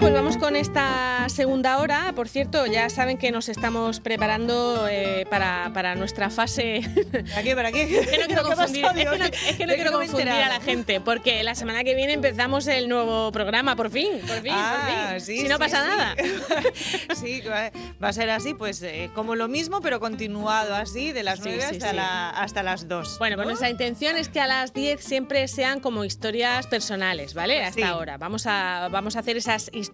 pues vamos con esta segunda hora. Por cierto, ya saben que nos estamos preparando eh, para, para, nuestra fase. ¿Para qué? ¿Para qué? Es que no quiero confundir, es que no, es que no quiero confundir a la gente, porque la semana que viene empezamos el nuevo programa, por fin, por fin, ah, por fin. Sí, si no sí, pasa sí. nada. sí, va a ser así, pues eh, como lo mismo, pero continuado así, de las Sí, 9 sí, hasta, sí. La, hasta las 2. Bueno, pues nuestra intención es que a las 10 siempre sean como historias personales, ¿vale? Hasta ahora. Vamos a, vamos a hacer esas historias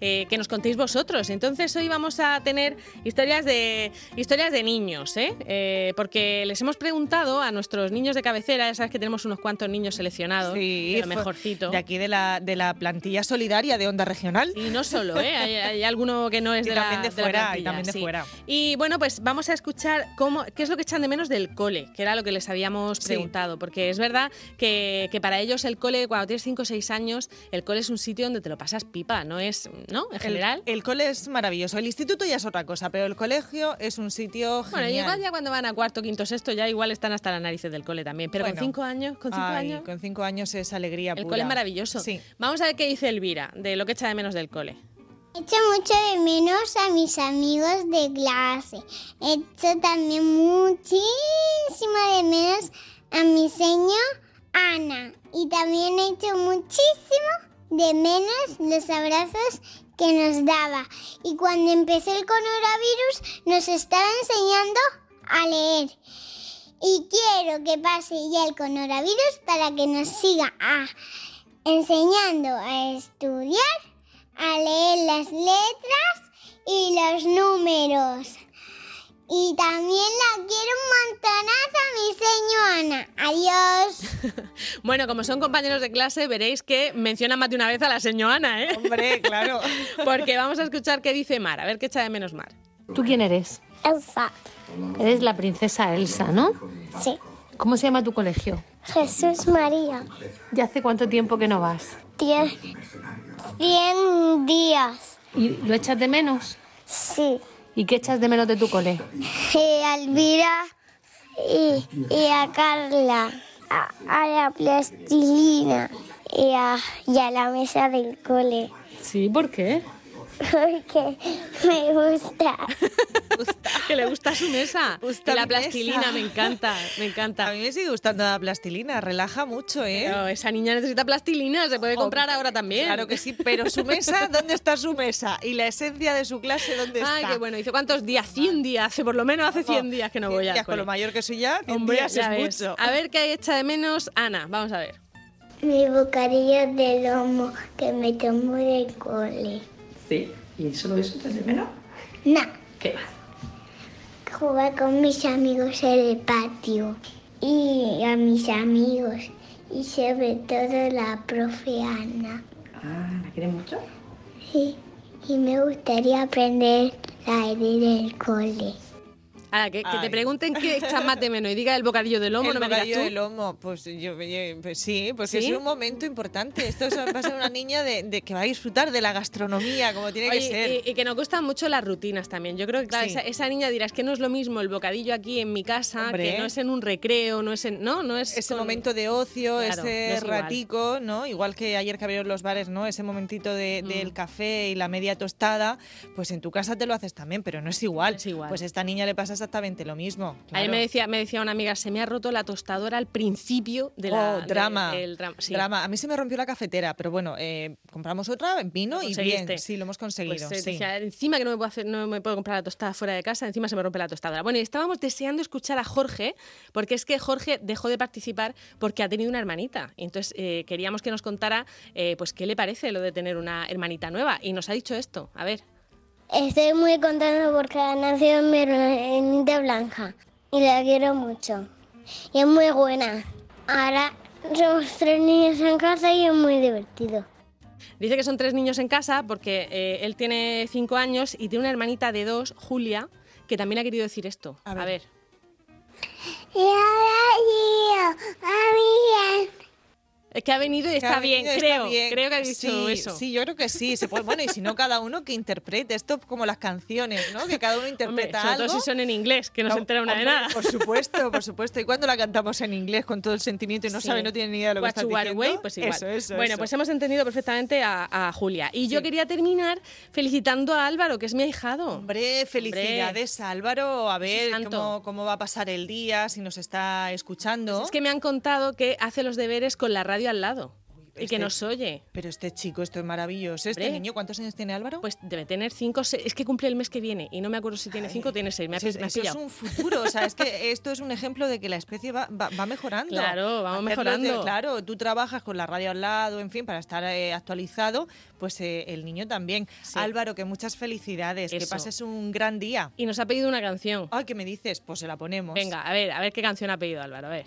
eh, que nos contéis vosotros. Entonces hoy vamos a tener historias de, historias de niños, ¿eh? Eh, Porque les hemos preguntado a nuestros niños de cabecera, ya sabes que tenemos unos cuantos niños seleccionados, Sí, de lo mejorcito. De aquí de la, de la plantilla solidaria de Onda Regional. Y no solo, ¿eh? hay, hay alguno que no es Y de la también de la fuera, y también de sí. fuera. Y bueno, pues vamos a escuchar cómo, qué es lo que echan de menos del cole, que era lo que les habíamos Sí. preguntado. Porque es verdad que, que para ellos el cole, cuando tienes 5 o 6 años, el cole es un sitio donde te lo pasas pipa, no es, ¿no? En El, general. el cole es maravilloso. El instituto ya es otra cosa, pero el colegio es un sitio bueno, genial. igual ya cuando van a cuarto, quinto, sexto, ya igual están hasta las narices del cole también. Pero con Bueno. 5 años, con 5 Ay, años, con cinco años es alegría el pura. cole es maravilloso. Sí. Vamos a ver qué dice Elvira de lo que echa de menos del cole. Echo mucho de menos a mis amigos de clase. Echo también muchísimo de menos a mi señor Ana. Y también echo muchísimo de menos los abrazos que nos daba. Y cuando empecé el coronavirus nos estaba enseñando a leer. Y quiero que pase ya el coronavirus para que nos siga ah, enseñando a estudiar a leer las letras y los números. Y también la quiero un montonazo a mi señora Ana. Adiós. Bueno, como son compañeros de clase, veréis que menciona más de una vez a la señora Ana, ¿eh? Hombre, claro. Porque vamos a escuchar qué dice Mar, a ver qué echa de menos Mar. ¿Tú quién eres? Elsa. Eres la princesa Elsa, ¿no? Sí. ¿Cómo se llama tu colegio? Jesús María. ¿Y hace cuánto tiempo que no vas? Diez, cien días. ¿Y lo echas de menos? Sí. ¿Y qué echas de menos de tu cole? Y a Elvira y, y a Carla. A, a la plastilina. Y a, y a la mesa del cole. Sí, ¿por qué? Porque me gusta. Que le gusta su mesa. Gusta y la mesa. plastilina, me encanta, me A encanta. mí me sigue gustando la plastilina, relaja mucho, ¿eh? Pero esa niña necesita plastilina, se puede comprar ahora también. Claro que sí, pero su mesa, ¿dónde está su mesa? Y la esencia de su clase, ¿dónde Ay, está? qué bueno. ¿Dice cuántos días? 100 días. Hace por lo menos hace 100 días que no voy al días, Con lo mayor que soy ya, 100 Hombre, días ya es ves. mucho. A ver qué echa de menos Ana. Vamos a ver. Mi bocadillo de lomo que me tomo del cole. Sí, ¿y solo eso te hace menos? No, ¿Qué va? Jugar con mis amigos en el patio. Y a mis amigos. Y sobre todo la profe Ana. Ah, ¿la quieres mucho? Sí, y me gustaría aprender a leer en el cole. Ahora, que, que te pregunten qué más de menos y diga el bocadillo de lomo, el no me digas bocadillo tú. de lomo, pues yo, pues sí, porque ¿Sí? es un momento importante. Esto es- va a ser una niña de, de que va a disfrutar de la gastronomía, como tiene que ser. y, y que nos gustan mucho las rutinas también. Yo creo que claro, Sí. esa, esa niña dirá, es que no es lo mismo el bocadillo aquí en mi casa, Hombre. que no es en un recreo, no es en... No, no es ese con- momento de ocio, Claro, no ese es ratico, ¿no? Igual que ayer que abrieron los bares, ¿no? Ese momentito de- Mm. del café y la media tostada, pues en tu casa te lo haces también, pero no es igual. Es igual. Pues a esta niña le pasa exactamente lo mismo. Ayer claro. me decía, me decía una amiga, se me ha roto la tostadora al principio de la... Oh, drama. de- el drama. Sí. Drama. A mí se me rompió la cafetera, pero bueno, eh, compramos otra, vino y bien. Sí, lo hemos conseguido. Pues, eh, sí. decía, encima que no me, puedo hacer, no me puedo comprar la tostada fuera de casa, encima se me rompe la tostadora. Bueno, y estábamos deseando escuchar a Jorge, porque es que Jorge dejó de participar porque ha tenido una hermanita. Entonces eh, queríamos que nos contara eh, pues qué le parece lo de tener una hermanita nueva. Y nos ha dicho esto. A ver. Estoy muy contento porque ha nacido mi hermanita blanca y la quiero mucho. Y es muy buena. Ahora somos tres niños en casa y es muy divertido. Dice que son tres niños en casa porque eh, él tiene cinco años y tiene una hermanita de dos, Julia, que también ha querido decir esto. A A ver. ver. Y ahora yo, a mí Es que ha venido y está ha bien, venido y está creo. bien. Creo que ha dicho sí, eso. Sí, yo creo que sí. Se puede, bueno, y si no, cada uno que interprete. Esto como las canciones, ¿no? Que cada uno Hombre, interpreta sobre algo. si son en inglés, que no, se No, entera una de hombre, nada. Por supuesto, por supuesto. Y cuando la cantamos en inglés con todo el sentimiento y no Sí. sabe, no tiene ni idea de lo que está diciendo. away, pues igual. Eso, eso, bueno, eso. pues hemos entendido perfectamente a, a Julia. Y yo Sí. quería terminar felicitando a Álvaro, que es mi ahijado. Hombre, felicidades Álvaro. A ver cómo, cómo va a pasar el día, si nos está escuchando. Es que me han contado que hace los deberes con la radio al lado y que este- nos oye. Pero este chico, esto es maravilloso. Este Hombre. niño, ¿cuántos años tiene Álvaro? Pues debe tener cinco, seis. Es que cumple el mes que viene y no me acuerdo si tiene cinco o tiene seis. Me ha, Eso me ha eso es un futuro, o sea, es que esto es un ejemplo de que la especie va, va- va mejorando. Claro, vamos Hacerlo de- mejorando. claro, tú trabajas con la radio al lado, en fin, para estar eh, actualizado, pues eh, el niño también. Sí. Álvaro, que muchas felicidades, que Eso. pases un gran día. Y nos ha pedido una canción. Ay, ¿qué me dices? Pues se la ponemos. Venga, a ver, a ver qué canción ha pedido Álvaro. A ver.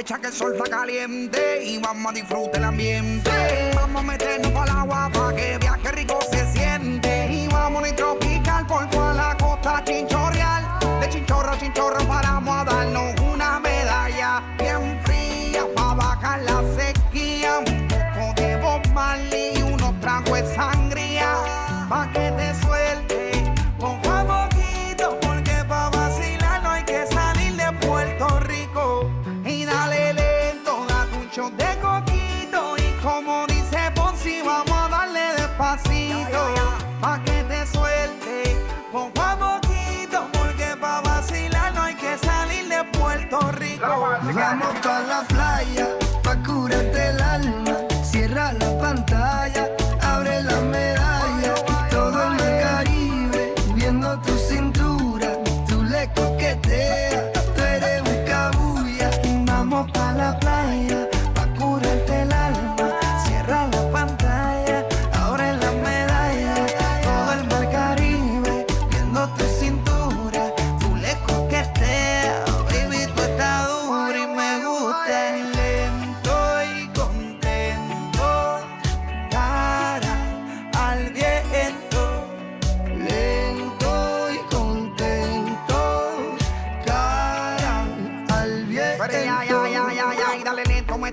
Aprovecha que el sol está caliente y vamos a disfrutar el ambiente. Vamos a meternos para el agua para que qué rico se siente. Y vamos a tropical por toda la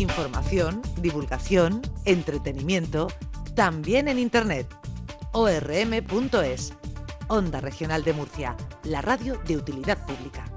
Información, divulgación, entretenimiento, también en Internet. orm.es. Onda Regional de Murcia, la radio de utilidad pública.